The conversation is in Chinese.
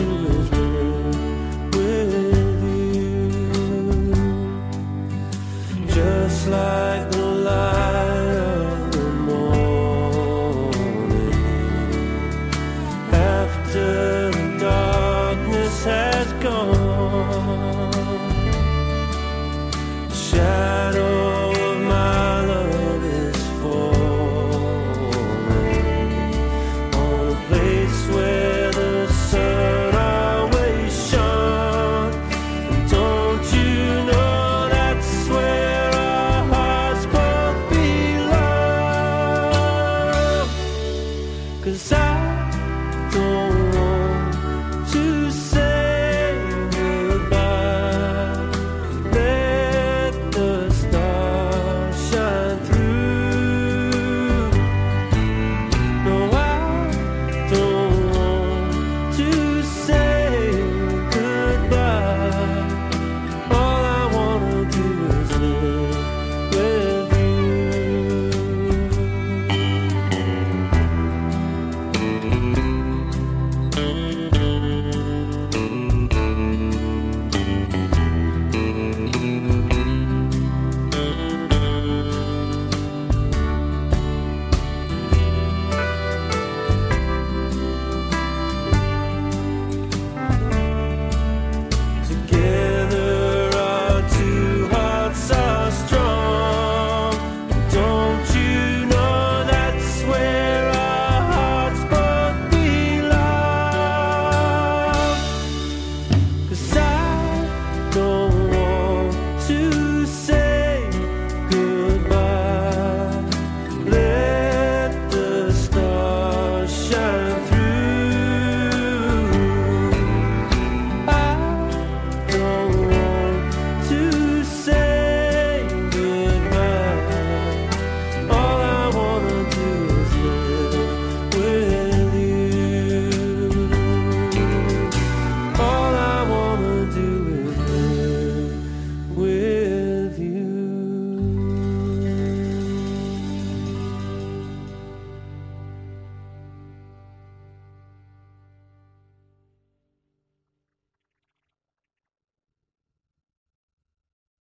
to